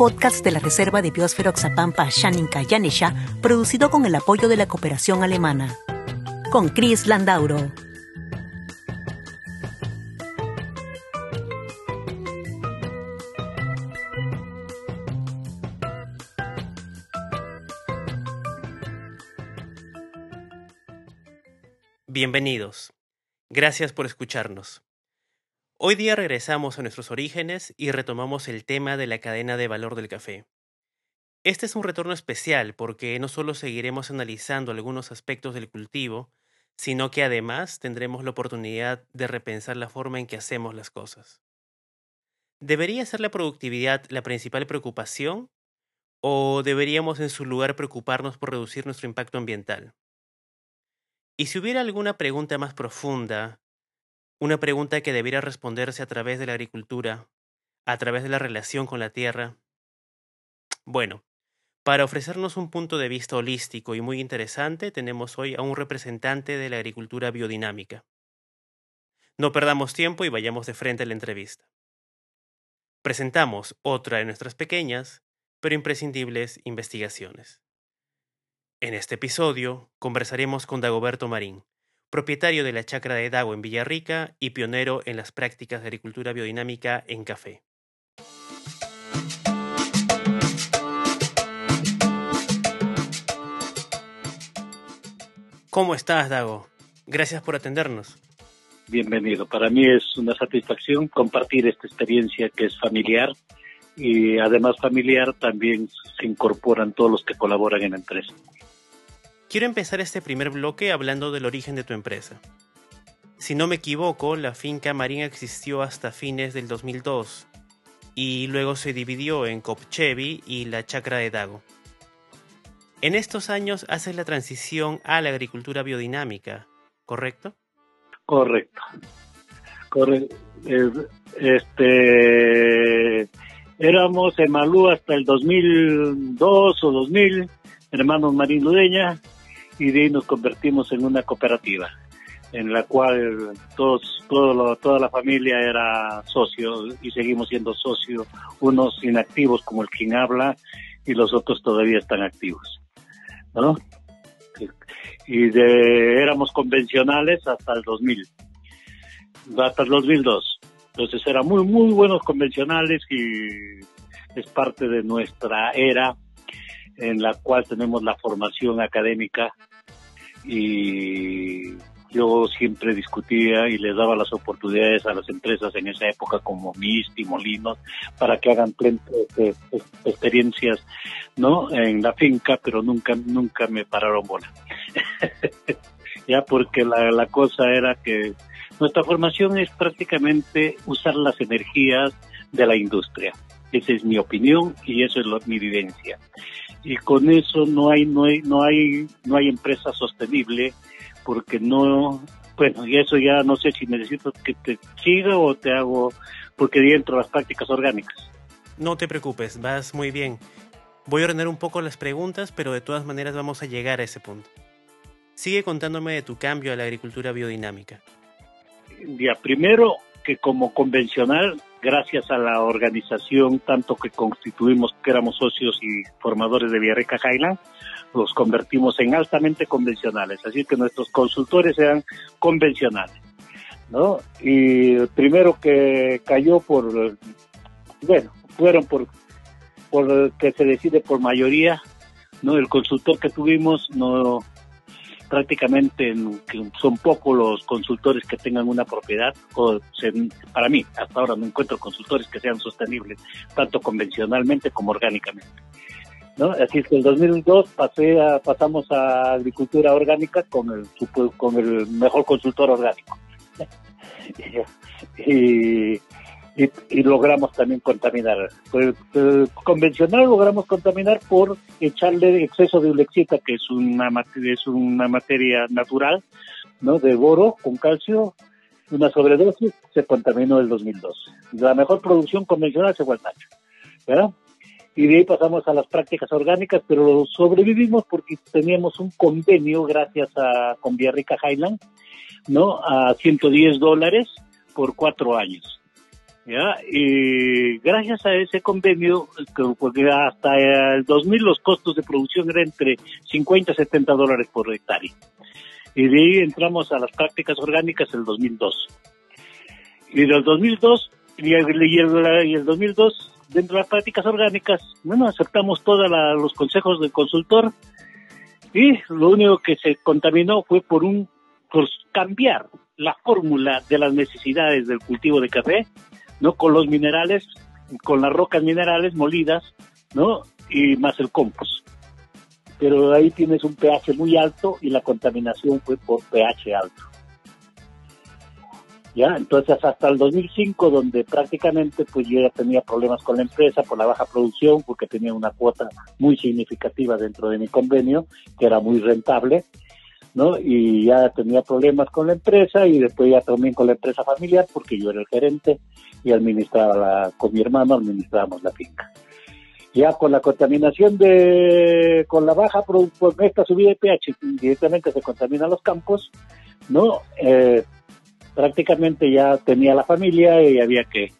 podcast de la Reserva de Biosfera Oxapampa Shaninka Yanesha, producido con el apoyo de la cooperación alemana. Con Chris Landauro. Bienvenidos. Gracias por escucharnos. Hoy día regresamos a nuestros orígenes y retomamos el tema de la cadena de valor del café. Este es un retorno especial porque no solo seguiremos analizando algunos aspectos del cultivo, sino que además tendremos la oportunidad de repensar la forma en que hacemos las cosas. ¿Debería ser la productividad la principal preocupación o deberíamos en su lugar preocuparnos por reducir nuestro impacto ambiental? Y si hubiera alguna pregunta más profunda, una pregunta que debiera responderse a través de la agricultura, a través de la relación con la tierra. Bueno, para ofrecernos un punto de vista holístico y muy interesante, tenemos hoy a un representante de la agricultura biodinámica. No perdamos tiempo y vayamos de frente a la entrevista. Presentamos otra de nuestras pequeñas, pero imprescindibles investigaciones. En este episodio conversaremos con Dagoberto Marín, propietario de la chacra de Dago en Villarrica y pionero en las prácticas de agricultura biodinámica en café. ¿Cómo estás, Dago? Gracias por atendernos. Bienvenido. Para mí es una satisfacción compartir esta experiencia que es familiar y además familiar también se incorporan todos los que colaboran en la empresa. Quiero empezar este primer bloque hablando del origen de tu empresa. Si no me equivoco, la finca Marina existió hasta fines del 2002 y luego se dividió en Copchevi y la Chacra de Dago. En estos años haces la transición a la agricultura biodinámica, ¿correcto? Correcto. Este, éramos en Malú hasta el 2002 o 2000, hermanos Marín Ludeña, y de ahí nos convertimos en una cooperativa en la cual todos, todo toda la familia era socio y seguimos siendo socios, unos inactivos como el quien habla y los otros todavía están activos. ¿no? Y de, éramos convencionales hasta el 2000, hasta el 2002. Entonces eran muy, muy buenos convencionales y es parte de nuestra era en la cual tenemos la formación académica y yo siempre discutía y les daba las oportunidades a las empresas en esa época como MIST y Molinos para que hagan experiencias no en la finca pero nunca nunca me pararon bola. Ya porque la, la cosa era que nuestra formación es prácticamente usar las energías de la industria. Esa es mi opinión y eso es lo, mi vivencia y con eso no hay no hay no hay no hay empresa sostenible porque no bueno y eso ya no sé si necesito que te siga o te hago porque dentro de las prácticas orgánicas. No te preocupes vas muy bien. Voy a ordenar un poco las preguntas pero de todas maneras vamos a llegar a ese punto. Sigue contándome de tu cambio a la agricultura biodinámica. Ya primero que como convencional gracias a la organización, tanto que constituimos, que éramos socios y formadores de Villarreca Highland, los convertimos en altamente convencionales, así que nuestros consultores eran convencionales, ¿no? Y primero que cayó por, bueno, fueron por, por que se decide por mayoría, ¿no? El consultor que tuvimos no prácticamente son pocos los consultores que tengan una propiedad, o para mí, hasta ahora no encuentro consultores que sean sostenibles, tanto convencionalmente como orgánicamente. ¿no? Así es que en 2002 pasé a, pasamos a agricultura orgánica con el, el mejor consultor orgánico. y, logramos también contaminar. Pues, eh, convencional logramos contaminar por echarle exceso de ulexita, que es una, es una materia natural, ¿no? De boro con calcio, una sobredosis, se contaminó el 2002. La mejor producción convencional se fue al tacho, ¿verdad? Y de ahí pasamos a las prácticas orgánicas, pero sobrevivimos porque teníamos un convenio gracias a con Villarrica Highland, ¿no? A 110 dólares por cuatro años. ¿Ya? Y gracias a ese convenio, porque hasta el 2000 los costos de producción eran entre 50 y 70 dólares por hectárea. Y de ahí entramos a las prácticas orgánicas en el 2002. Y del 2002, y el, y el, 2002, dentro de las prácticas orgánicas, bueno, aceptamos todos los consejos del consultor y lo único que se contaminó fue por un por cambiar la fórmula de las necesidades del cultivo de café ¿no? Con los minerales, con las rocas minerales molidas, ¿no? Y más el compost. Pero ahí tienes un pH muy alto y la contaminación fue por pH alto. ¿Ya? Entonces hasta el 2005, donde prácticamente pues yo ya tenía problemas con la empresa por la baja producción, porque tenía una cuota muy significativa dentro de mi convenio, que era muy rentable, ¿no? Y ya tenía problemas con la empresa y después ya también con la empresa familiar, porque yo era el gerente y administraba la, con mi hermano administrábamos la finca. Ya con la contaminación de, con la baja, por, esta subida de pH, directamente se contaminan los campos, ¿no? Eh, prácticamente ya tenía la familia y había que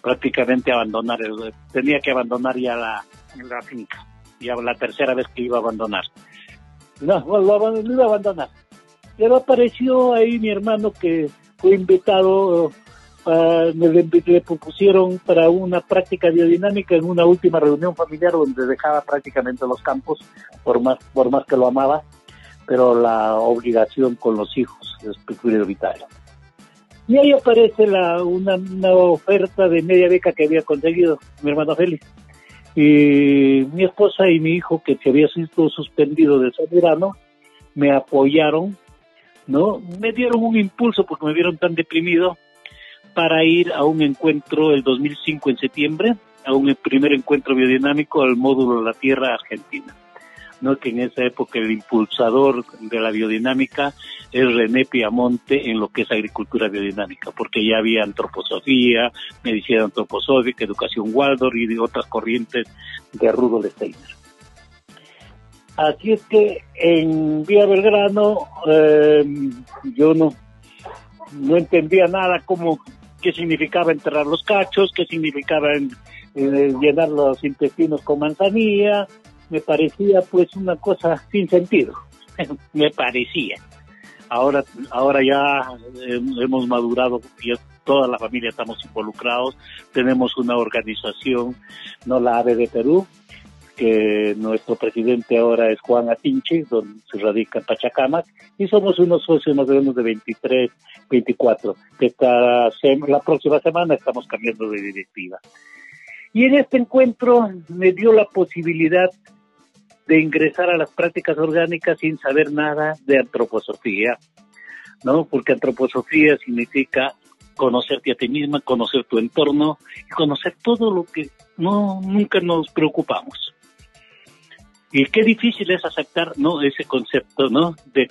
prácticamente abandonar, el, tenía que abandonar ya la finca, ya la tercera vez que iba a abandonar. No, lo, lo iba a abandonar. Pero apareció ahí mi hermano que fue invitado me le, propusieron para una práctica biodinámica en una última reunión familiar donde dejaba prácticamente los campos, por más, por más que lo amaba, pero la obligación con los hijos es prioritaria. Y ahí aparece la, una, oferta de media beca que había conseguido mi hermano Félix. Y mi esposa y mi hijo, que se había sido suspendido de ese verano, me apoyaron, ¿no? Me dieron un impulso porque me vieron tan deprimido para ir a un encuentro el 2005 en septiembre, a un primer encuentro biodinámico al módulo La Tierra Argentina. ¿No? que en esa época el impulsador de la biodinámica es René Piamonte en lo que es agricultura biodinámica, porque ya había antroposofía, medicina antroposófica, educación Waldorf y de otras corrientes de Rudolf Steiner. Así es que en Vía Belgrano eh, yo no, no entendía nada cómo qué significaba enterrar los cachos, qué significaba eh, llenar los intestinos con manzanilla, me parecía pues una cosa sin sentido, me parecía. Ahora, ahora ya eh, hemos madurado, y toda la familia estamos involucrados, tenemos una organización, no la AVE de Perú, que nuestro presidente ahora es Juan Atinchi, donde se radica en Pachacamac, y somos unos socios más o menos de 23, 24. Esta la próxima semana estamos cambiando de directiva. Y en este encuentro me dio la posibilidad de ingresar a las prácticas orgánicas sin saber nada de antroposofía, ¿no? Porque antroposofía significa conocerte a ti misma, conocer tu entorno y conocer todo lo que no nunca nos preocupamos. Y qué difícil es aceptar ¿no? ese concepto ¿no? de,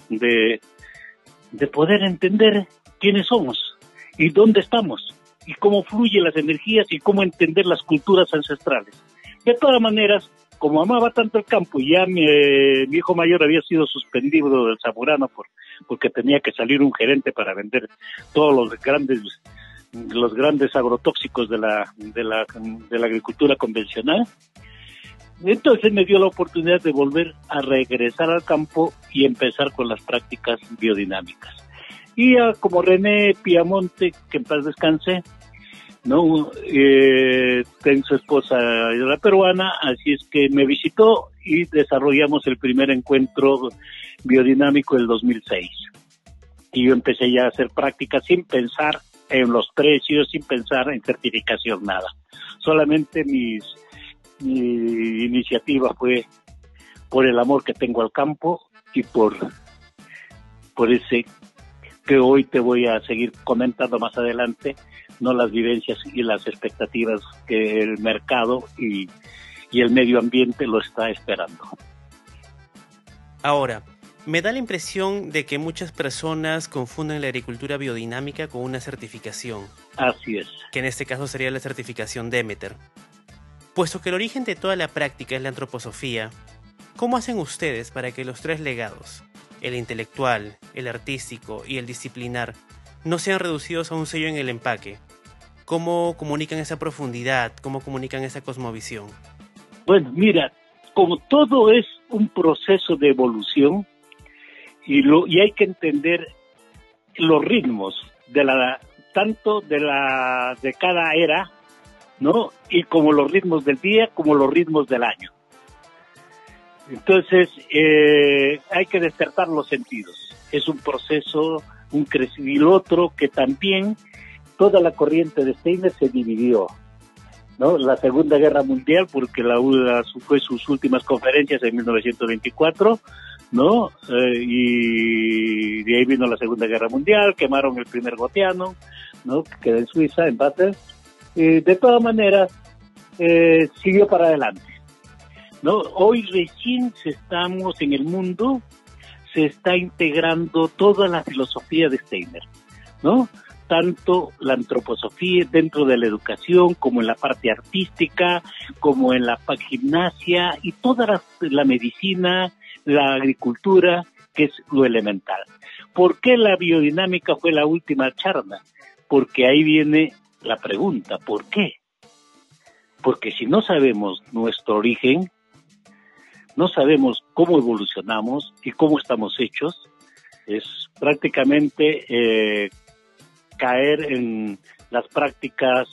de, poder entender quiénes somos y dónde estamos y cómo fluyen las energías y cómo entender las culturas ancestrales. De todas maneras, como amaba tanto el campo y ya mi, mi, hijo mayor había sido suspendido del Zamorano por, porque tenía que salir un gerente para vender todos los grandes los grandes agrotóxicos de la, de la, de la agricultura convencional, entonces me dio la oportunidad de volver a regresar al campo y empezar con las prácticas biodinámicas. Y como René Piamonte, que en paz descanse, ¿no? Eh, su esposa la peruana, así es que me visitó y desarrollamos el primer encuentro biodinámico del 2006. Y yo empecé ya a hacer prácticas sin pensar en los precios, sin pensar en certificación, nada. Solamente mis mi iniciativa fue por el amor que tengo al campo y por, por ese que hoy te voy a seguir comentando más adelante, no las vivencias y las expectativas que el mercado y, y el medio ambiente lo está esperando. Ahora, me da la impresión de que muchas personas confunden la agricultura biodinámica con una certificación. Así es. Que en este caso sería la certificación Demeter. Puesto que el origen de toda la práctica es la antroposofía, ¿cómo hacen ustedes para que los tres legados, el intelectual, el artístico y el disciplinar, no sean reducidos a un sello en el empaque? ¿Cómo comunican esa profundidad? ¿Cómo comunican esa cosmovisión? Bueno, mira, como todo es un proceso de evolución, y, lo, y hay que entender los ritmos de la tanto de la de cada era no y como los ritmos del día como los ritmos del año entonces eh, hay que despertar los sentidos es un proceso un y el otro que también toda la corriente de Steiner se dividió ¿no? La Segunda Guerra Mundial, porque la UDA fue sus últimas conferencias en 1924, ¿no? Eh, y de ahí vino la Segunda Guerra Mundial, quemaron el primer goteano, ¿no? Que queda en Suiza, en Basel. Y de todas maneras, eh, siguió para adelante, ¿no? Hoy recién estamos en el mundo, se está integrando toda la filosofía de Steiner, ¿no? tanto la antroposofía dentro de la educación como en la parte artística, como en la gimnasia y toda la, medicina, la agricultura, que es lo elemental. ¿Por qué la biodinámica fue la última charla? Porque ahí viene la pregunta, ¿por qué? Porque si no sabemos nuestro origen, no sabemos cómo evolucionamos y cómo estamos hechos, es prácticamente eh, caer en las prácticas,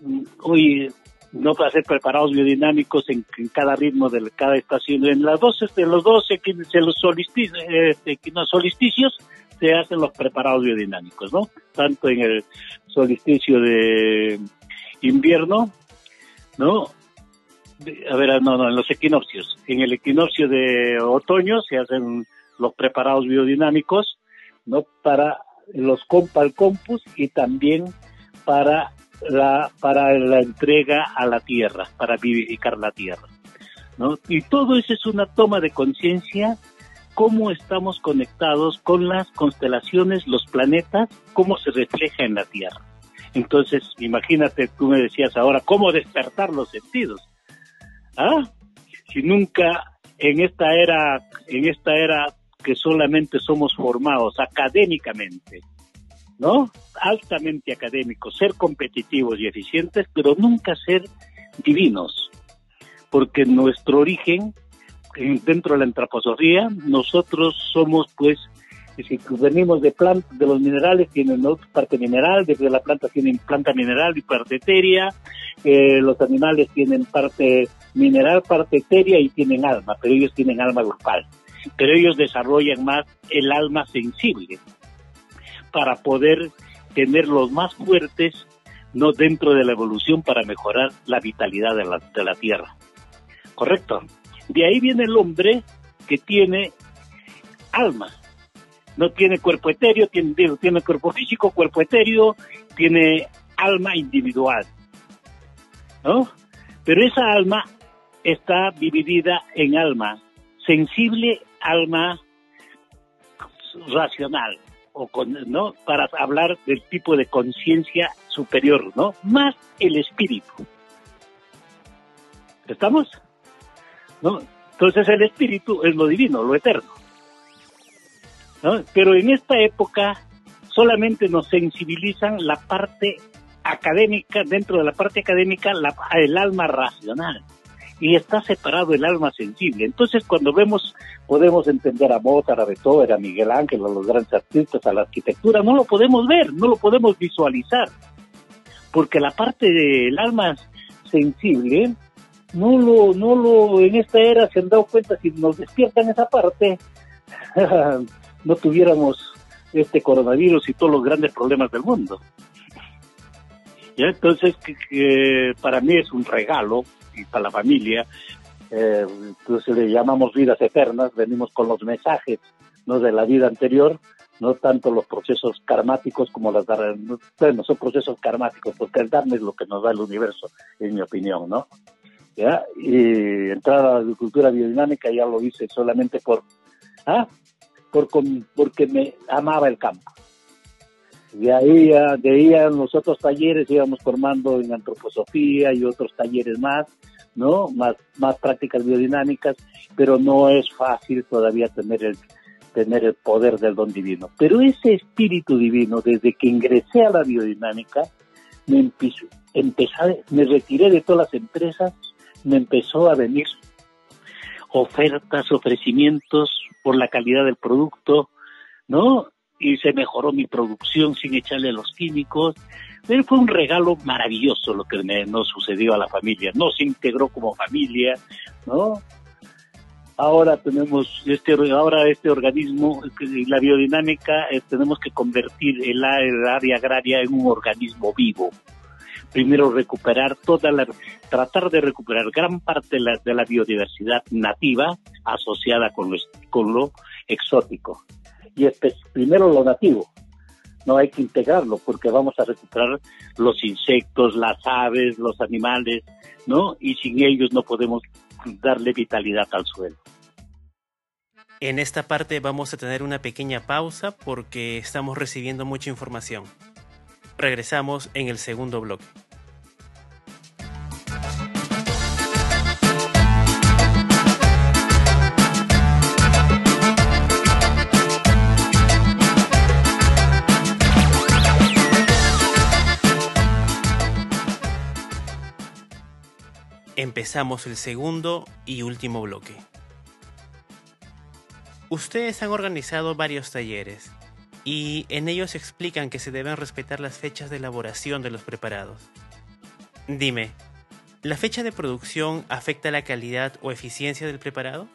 mm, hoy no para ser preparados biodinámicos en, cada ritmo de cada estación. En las dos, este, los dos en los solsticios, este, solsticios se hacen los preparados biodinámicos, ¿no? Tanto en el solsticio de invierno, ¿no? A ver, no, no, en los equinoccios. En el equinoccio de otoño se hacen los preparados biodinámicos, ¿no? Para los compal compus y también para la, para la entrega a la tierra, para vivificar la tierra. ¿no? Y todo eso es una toma de conciencia, cómo estamos conectados con las constelaciones, los planetas, cómo se refleja en la tierra. Entonces, imagínate, tú me decías ahora, ¿cómo despertar los sentidos? ¿Ah? Si nunca en esta era, en esta era que solamente somos formados académicamente, ¿no? Altamente académicos, ser competitivos y eficientes, pero nunca ser divinos, porque nuestro origen, dentro de la antroposofía, nosotros somos pues si venimos de plantas, de los minerales tienen parte mineral, desde la planta tienen planta mineral y parte etérea, eh, los animales tienen parte mineral, parte etérea y tienen alma, pero ellos tienen alma grupal, pero ellos desarrollan más el alma sensible, para poder tener los más fuertes no dentro de la evolución para mejorar la vitalidad de la, de la tierra. ¿Correcto? De ahí viene el hombre que tiene alma. No tiene cuerpo etéreo, tiene, tiene cuerpo físico, cuerpo etéreo, tiene alma individual. ¿No? Pero esa alma está dividida en alma sensible, alma racional o ¿no? Para hablar del tipo de conciencia superior, ¿no? Más el espíritu. ¿Estamos? ¿No? Entonces el espíritu es lo divino, lo eterno. ¿no? Pero en esta época solamente nos sensibilizan la parte académica, dentro de la parte académica, la, el alma racional y está separado el alma sensible. Entonces, cuando vemos, podemos entender a Mozart, a Beethoven, a Miguel Ángel, a los grandes artistas, a la arquitectura, no lo podemos ver, no lo podemos visualizar, porque la parte del alma sensible, no lo, no lo, en esta era se han dado cuenta, si nos despiertan esa parte, no tuviéramos este coronavirus y todos los grandes problemas del mundo. ¿Ya? Entonces, que, para mí es un regalo para la familia, eh, entonces le llamamos vidas eternas, venimos con los mensajes ¿no? de la vida anterior, no tanto los procesos karmáticos como las bueno, son procesos karmáticos, porque el Dharma es lo que nos da el universo, en mi opinión, ¿no? Y entrar a la agricultura biodinámica ya lo hice solamente por, ¿ah? por porque me amaba el campo. De ahí, de ahí a los otros talleres íbamos formando en antroposofía y otros talleres más, ¿no? Más, más prácticas biodinámicas, pero no es fácil todavía tener el, tener el poder del don divino. Pero ese espíritu divino, desde que ingresé a la biodinámica, me empezó, me retiré de todas las empresas, me empezó a venir ofertas, ofrecimientos por la calidad del producto, ¿no? Y se mejoró mi producción sin echarle los químicos. Pero fue un regalo maravilloso lo que nos sucedió a la familia. No se integró como familia, ¿no? ahora tenemos este ahora este organismo la biodinámica eh, tenemos que convertir el, área agraria en un organismo vivo primero recuperar toda la tratar de recuperar gran parte de la, de la biodiversidad nativa asociada con lo, con lo exótico y este, primero lo nativo no hay que integrarlo porque vamos a recuperar los insectos, las aves, los animales, ¿no? Y sin ellos no podemos darle vitalidad al suelo. En esta parte vamos a tener una pequeña pausa porque estamos recibiendo mucha información. Regresamos en el segundo bloque. Empezamos el segundo y último bloque. Ustedes han organizado varios talleres y en ellos explican que se deben respetar las fechas de elaboración de los preparados. Dime, ¿la fecha de producción afecta la calidad o eficiencia del preparado?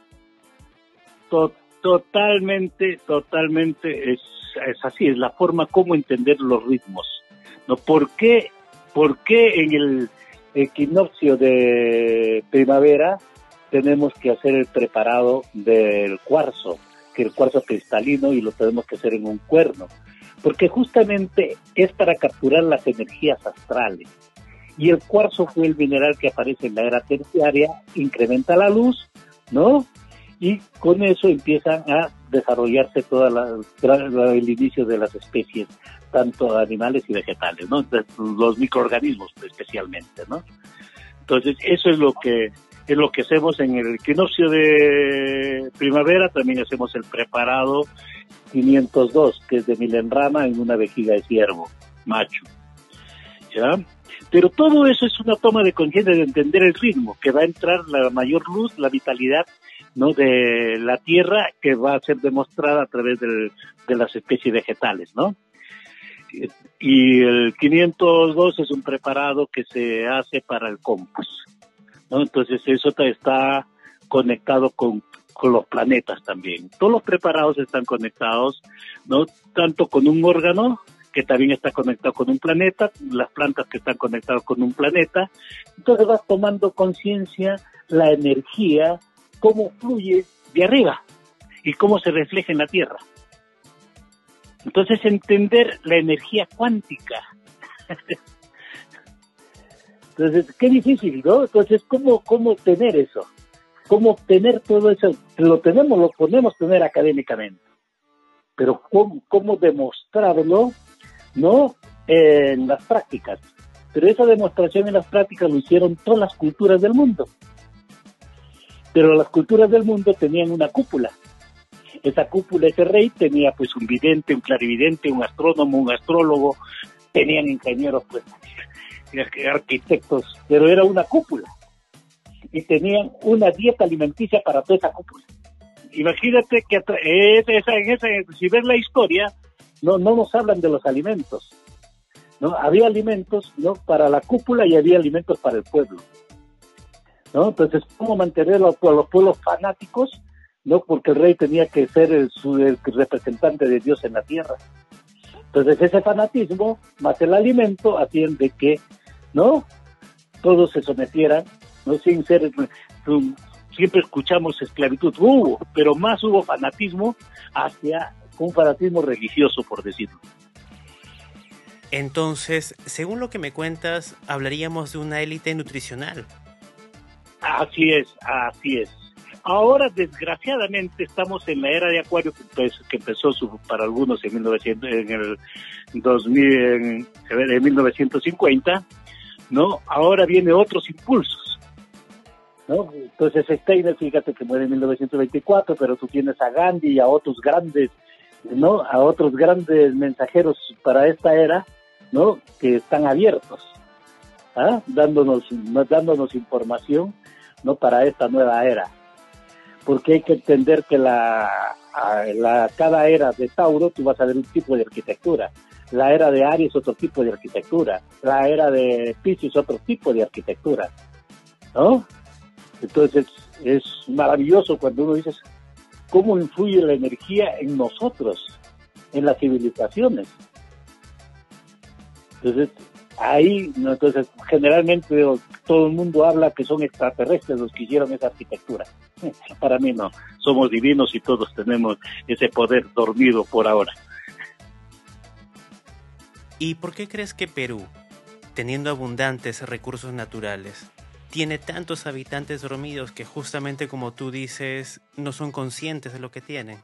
Totalmente, totalmente es, así, es la forma como entender los ritmos. ¿no? ¿Por, qué, ¿Por qué en el equinoccio de primavera tenemos que hacer el preparado del cuarzo, que el cuarzo cristalino y lo tenemos que hacer en un cuerno, porque justamente es para capturar las energías astrales. Y el cuarzo fue el mineral que aparece en la era terciaria, incrementa la luz, ¿no? Y con eso empiezan a desarrollarse todo el inicio de las especies, tanto animales y vegetales, ¿no? Los microorganismos especialmente, ¿no? Entonces, eso es lo que es lo que hacemos en el equinoccio de primavera, también hacemos el preparado 502, que es de milenrama en una vejiga de ciervo, macho. ¿Ya? Pero todo eso es una toma de conciencia de entender el ritmo, que va a entrar la mayor luz, la vitalidad ¿no? de la tierra, que va a ser demostrada a través de las especies vegetales, ¿no? Y el 502 es un preparado que se hace para el compost. Entonces eso está conectado con, los planetas también. Todos los preparados están conectados, ¿no? Tanto con un órgano que también está conectado con un planeta, las plantas que están conectadas con un planeta. Entonces vas tomando conciencia la energía, cómo fluye de arriba y cómo se refleja en la Tierra. Entonces entender la energía cuántica Entonces, qué difícil, ¿no? Entonces, ¿cómo, cómo obtener eso? ¿Cómo obtener todo eso? Lo tenemos, lo podemos tener académicamente, pero ¿cómo, cómo demostrarlo, no? En las prácticas. Pero esa demostración en las prácticas lo hicieron todas las culturas del mundo. Pero las culturas del mundo tenían una cúpula. Esa cúpula, ese rey tenía pues un vidente, un clarividente, un astrónomo, un astrólogo, tenían ingenieros pues arquitectos, pero era una cúpula. Y tenían una dieta alimenticia para toda esa cúpula. Imagínate que esa, en esa, si ves la historia, no, no nos hablan de los alimentos. ¿no? Había alimentos ¿no? para la cúpula y había alimentos para el pueblo. ¿no? Entonces, ¿cómo mantener a los, pueblos fanáticos? ¿No? Porque el rey tenía que ser el, el representante de Dios en la tierra. Entonces, ese fanatismo más el alimento hacían de que ¿no? Todos se sometieran, ¿no? Sin ser siempre escuchamos esclavitud, hubo, pero más hubo fanatismo hacia un fanatismo religioso, por decirlo. Entonces, según lo que me cuentas, hablaríamos de una élite nutricional. Así es, así es. Ahora, desgraciadamente, estamos en la era de Acuario que, pues, empezó para algunos en, 1900, en el 2000, en, en 1950, ¿no? Ahora vienen otros impulsos, ¿no? Entonces Steiner, fíjate que muere en 1924, pero tú tienes a Gandhi y a otros grandes, ¿no? A otros grandes mensajeros para esta era, ¿no? Que están abiertos, ¿ah? Dándonos, dándonos información, ¿no? Para esta nueva era. Porque hay que entender que la, cada era de Tauro tú vas a ver un tipo de arquitectura la era de Aries otro tipo de arquitectura, la era de Pisces otro tipo de arquitectura, ¿no? Entonces es maravilloso cuando uno dice cómo influye la energía en nosotros, en las civilizaciones. Entonces ahí, entonces generalmente todo el mundo habla que son extraterrestres los que hicieron esa arquitectura. Para mí no, somos divinos y todos tenemos ese poder dormido por ahora. ¿Y por qué crees que Perú, teniendo abundantes recursos naturales, tiene tantos habitantes dormidos que justamente como tú dices, no son conscientes de lo que tienen?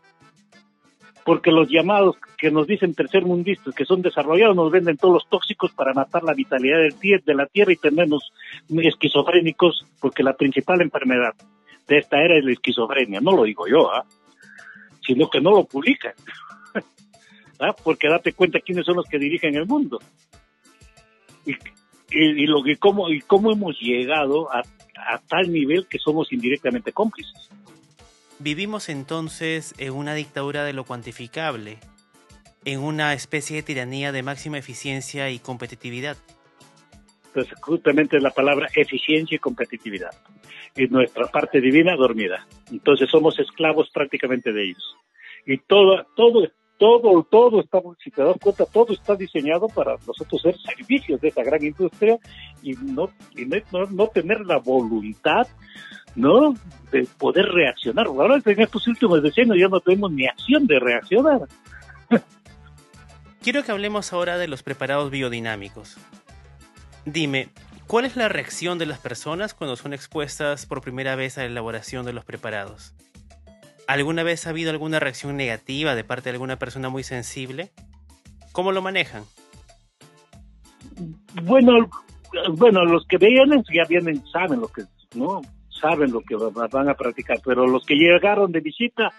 Porque los llamados que nos dicen tercermundistas, que son desarrollados, nos venden todos los tóxicos para matar la vitalidad del de la tierra y tenernos esquizofrénicos, porque la principal enfermedad de esta era es la esquizofrenia. No lo digo yo, ¿ah? sino que no lo publican. ¿ah? porque date cuenta quiénes son los que dirigen el mundo. Y, lo que cómo, y cómo hemos llegado a tal nivel que somos indirectamente cómplices. Vivimos entonces en una dictadura de lo cuantificable, en una especie de tiranía de máxima eficiencia y competitividad. Entonces, justamente la palabra eficiencia y competitividad. Y nuestra parte divina dormida. Entonces, somos esclavos prácticamente de ellos. Y todo, todo, todo, todo está, si te das cuenta, todo está diseñado para nosotros ser servicios de esa gran industria y no, y no, tener la voluntad, ¿no? De poder reaccionar. Ahora en estos últimos decenios ya no tenemos ni acción de reaccionar. Quiero que hablemos ahora de los preparados biodinámicos. Dime, ¿cuál es la reacción de las personas cuando son expuestas por primera vez a la elaboración de los preparados? ¿Alguna vez ha habido alguna reacción negativa de parte de alguna persona muy sensible? ¿Cómo lo manejan? Bueno, bueno, los que veían ya vienen, saben lo que, ¿no? Saben lo que van a practicar, pero los que llegaron de visita,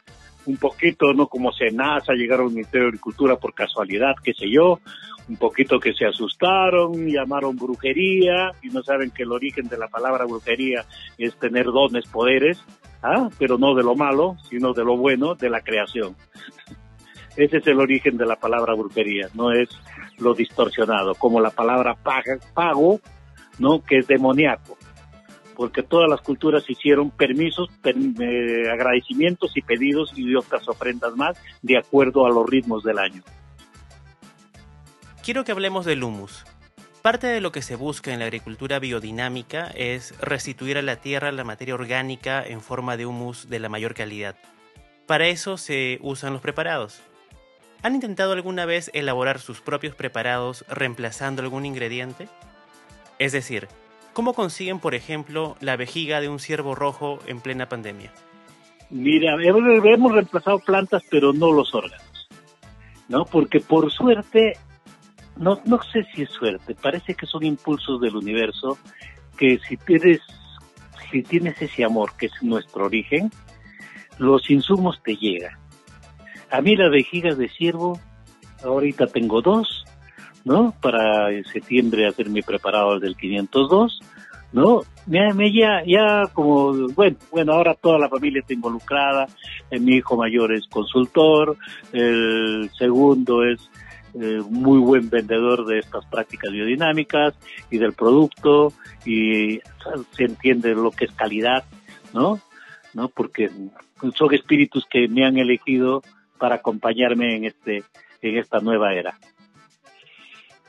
un poquito, ¿no? Como Senasa, llegaron al Ministerio de Agricultura por casualidad, qué sé yo, un poquito que se asustaron, llamaron brujería y no saben que el origen de la palabra brujería es tener dones, poderes, ¿ah? pero no de lo malo, sino de lo bueno, de la creación. Ese es el origen de la palabra brujería, no es lo distorsionado, como la palabra pago, ¿no? que es demoníaco, porque todas las culturas hicieron permisos, eh, agradecimientos y pedidos y otras ofrendas más de acuerdo a los ritmos del año. Quiero que hablemos del humus. Parte de lo que se busca en la agricultura biodinámica es restituir a la tierra la materia orgánica en forma de humus de la mayor calidad. Para eso se usan los preparados. ¿Han intentado alguna vez elaborar sus propios preparados reemplazando algún ingrediente? Es decir, ¿cómo consiguen, por ejemplo, la vejiga de un ciervo rojo en plena pandemia? Mira, hemos reemplazado plantas, pero no los órganos. ¿No? Porque por suerte no, no sé si es suerte, parece que son impulsos del universo que si tienes, si tienes ese amor que es nuestro origen, los insumos te llegan. A mí las vejigas de ciervo, ahorita tengo dos, ¿no? Para en septiembre hacer mi preparado del 502, ¿no? Me, me ya, ya como, bueno, bueno, ahora toda la familia está involucrada, eh, mi hijo mayor es consultor, el segundo es eh, muy buen vendedor de estas prácticas biodinámicas y del producto y se entiende lo que es calidad, ¿no? ¿No? Porque son espíritus que me han elegido para acompañarme en este en esta nueva era.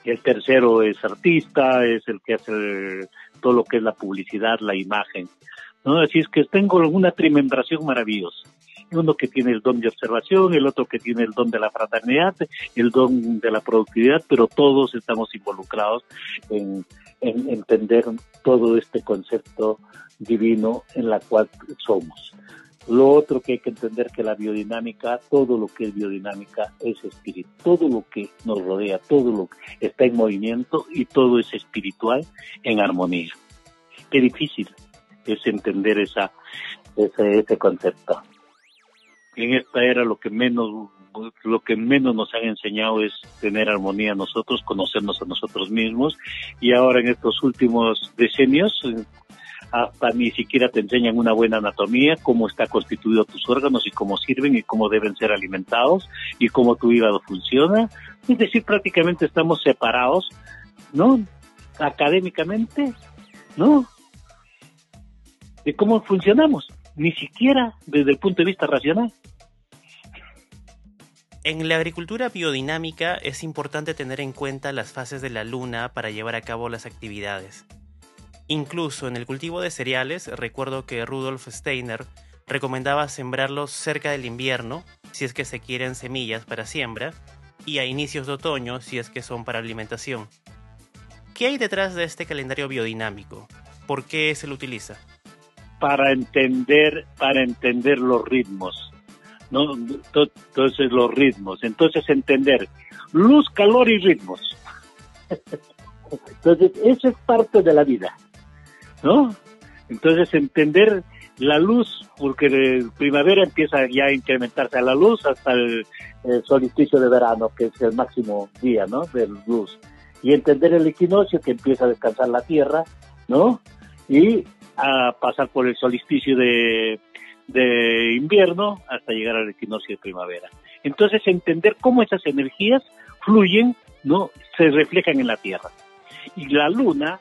El tercero es artista, es el que hace todo lo que es la publicidad, la imagen ¿no? Así es que tengo una trimembración maravillosa. Uno que tiene el don de observación, el otro que tiene el don de la fraternidad, el don de la productividad, pero todos estamos involucrados en, en entender todo este concepto divino en la cual somos. Lo otro que hay que entender que la biodinámica, todo lo que es biodinámica es espíritu, todo lo que nos rodea, todo lo que está en movimiento y todo es espiritual en armonía. Qué difícil es entender esa, ese, ese concepto. En esta era lo que menos lo que menos nos han enseñado es tener armonía nosotros, conocernos a nosotros mismos y ahora en estos últimos decenios hasta ni siquiera te enseñan una buena anatomía, cómo está constituido tus órganos y cómo sirven y cómo deben ser alimentados y cómo tu hígado funciona. Es decir, prácticamente estamos separados, ¿no? Académicamente, ¿no? De cómo funcionamos, ni siquiera desde el punto de vista racional. En la agricultura biodinámica es importante tener en cuenta las fases de la luna para llevar a cabo las actividades. Incluso en el cultivo de cereales, recuerdo que Rudolf Steiner recomendaba sembrarlos cerca del invierno, si es que se quieren semillas para siembra, y a inicios de otoño, si es que son para alimentación. ¿Qué hay detrás de este calendario biodinámico? ¿Por qué se lo utiliza? Para entender, para entender los ritmos, ¿no? Entonces los ritmos, entonces entender luz, calor y ritmos. Entonces eso es parte de la vida. ¿No? Entonces entender la luz, porque de primavera empieza ya a incrementarse la luz hasta el, solsticio de verano, que es el máximo día, ¿no? De luz. Y entender el equinoccio, que empieza a descansar la tierra, ¿no? Y a pasar por el solsticio de, de invierno hasta llegar al equinoccio de primavera. Entonces entender cómo esas energías fluyen, ¿no? Se reflejan en la tierra. Y la luna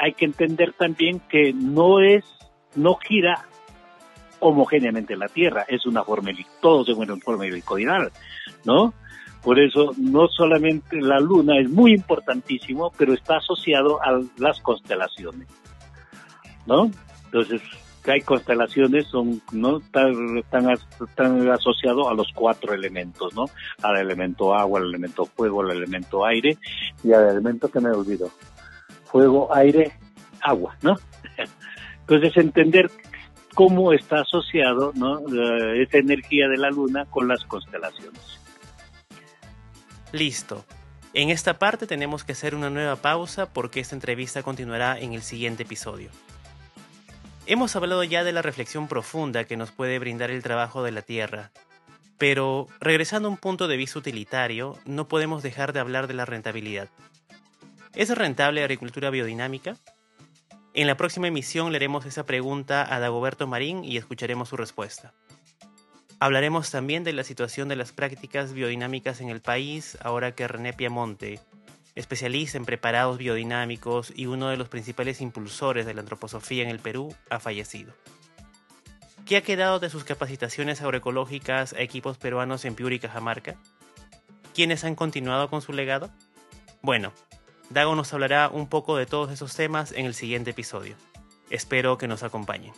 hay que entender también que no es, no gira homogéneamente la Tierra, es una forma, todos en una forma helicoidal, ¿no? Por eso no solamente la Luna es muy importantísimo, pero está asociado a las constelaciones, ¿no? Entonces, hay constelaciones son no están, están, asociados a los cuatro elementos, ¿no? Al elemento agua, al elemento fuego, al elemento aire y al elemento que me olvido fuego, aire, agua, ¿no? Entonces entender cómo está asociado ¿no? energía de la luna con las constelaciones. Listo. En esta parte tenemos que hacer una nueva pausa porque esta entrevista continuará en el siguiente episodio. Hemos hablado ya de la reflexión profunda que nos puede brindar el trabajo de la Tierra, pero regresando a un punto de vista utilitario, no podemos dejar de hablar de la rentabilidad. ¿Es rentable la agricultura biodinámica? En la próxima emisión le haremos esa pregunta a Dagoberto Marín y escucharemos su respuesta. Hablaremos también de la situación de las prácticas biodinámicas en el país ahora que René Piamonte, especialista en preparados biodinámicos y uno de los principales impulsores de la antroposofía en el Perú, ha fallecido. ¿Qué ha quedado de sus capacitaciones agroecológicas a equipos peruanos en Piura y Cajamarca? ¿Quiénes han continuado con su legado? Bueno, Dago nos hablará un poco de todos esos temas en el siguiente episodio. Espero que nos acompañen.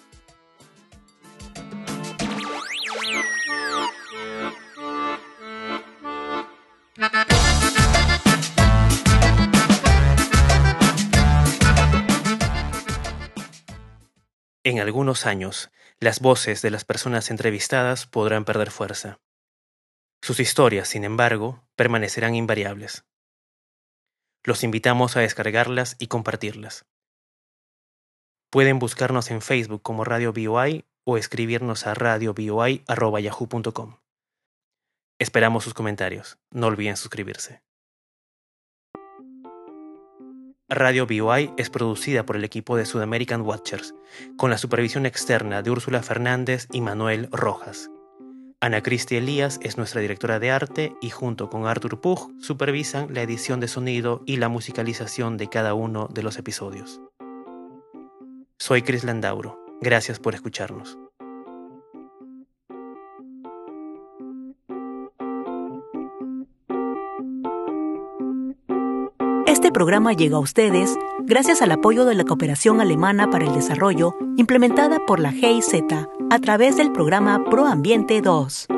En algunos años, las voces de las personas entrevistadas podrán perder fuerza. Sus historias, sin embargo, permanecerán invariables. Los invitamos a descargarlas y compartirlas. Pueden buscarnos en Facebook como Radio BOI o escribirnos a radioboi.yahoo.com. Esperamos sus comentarios. No olviden suscribirse. Radio BOI es producida por el equipo de Sudamerican Watchers, con la supervisión externa de Úrsula Fernández y Manuel Rojas. Ana Cristi Elías es nuestra directora de arte y junto con Arthur Pug supervisan la edición de sonido y la musicalización de cada uno de los episodios. Soy Chris Landauro. Gracias por escucharnos. Programa llega a ustedes gracias al apoyo de la Cooperación Alemana para el Desarrollo implementada por la GIZ a través del programa ProAmbiente 2.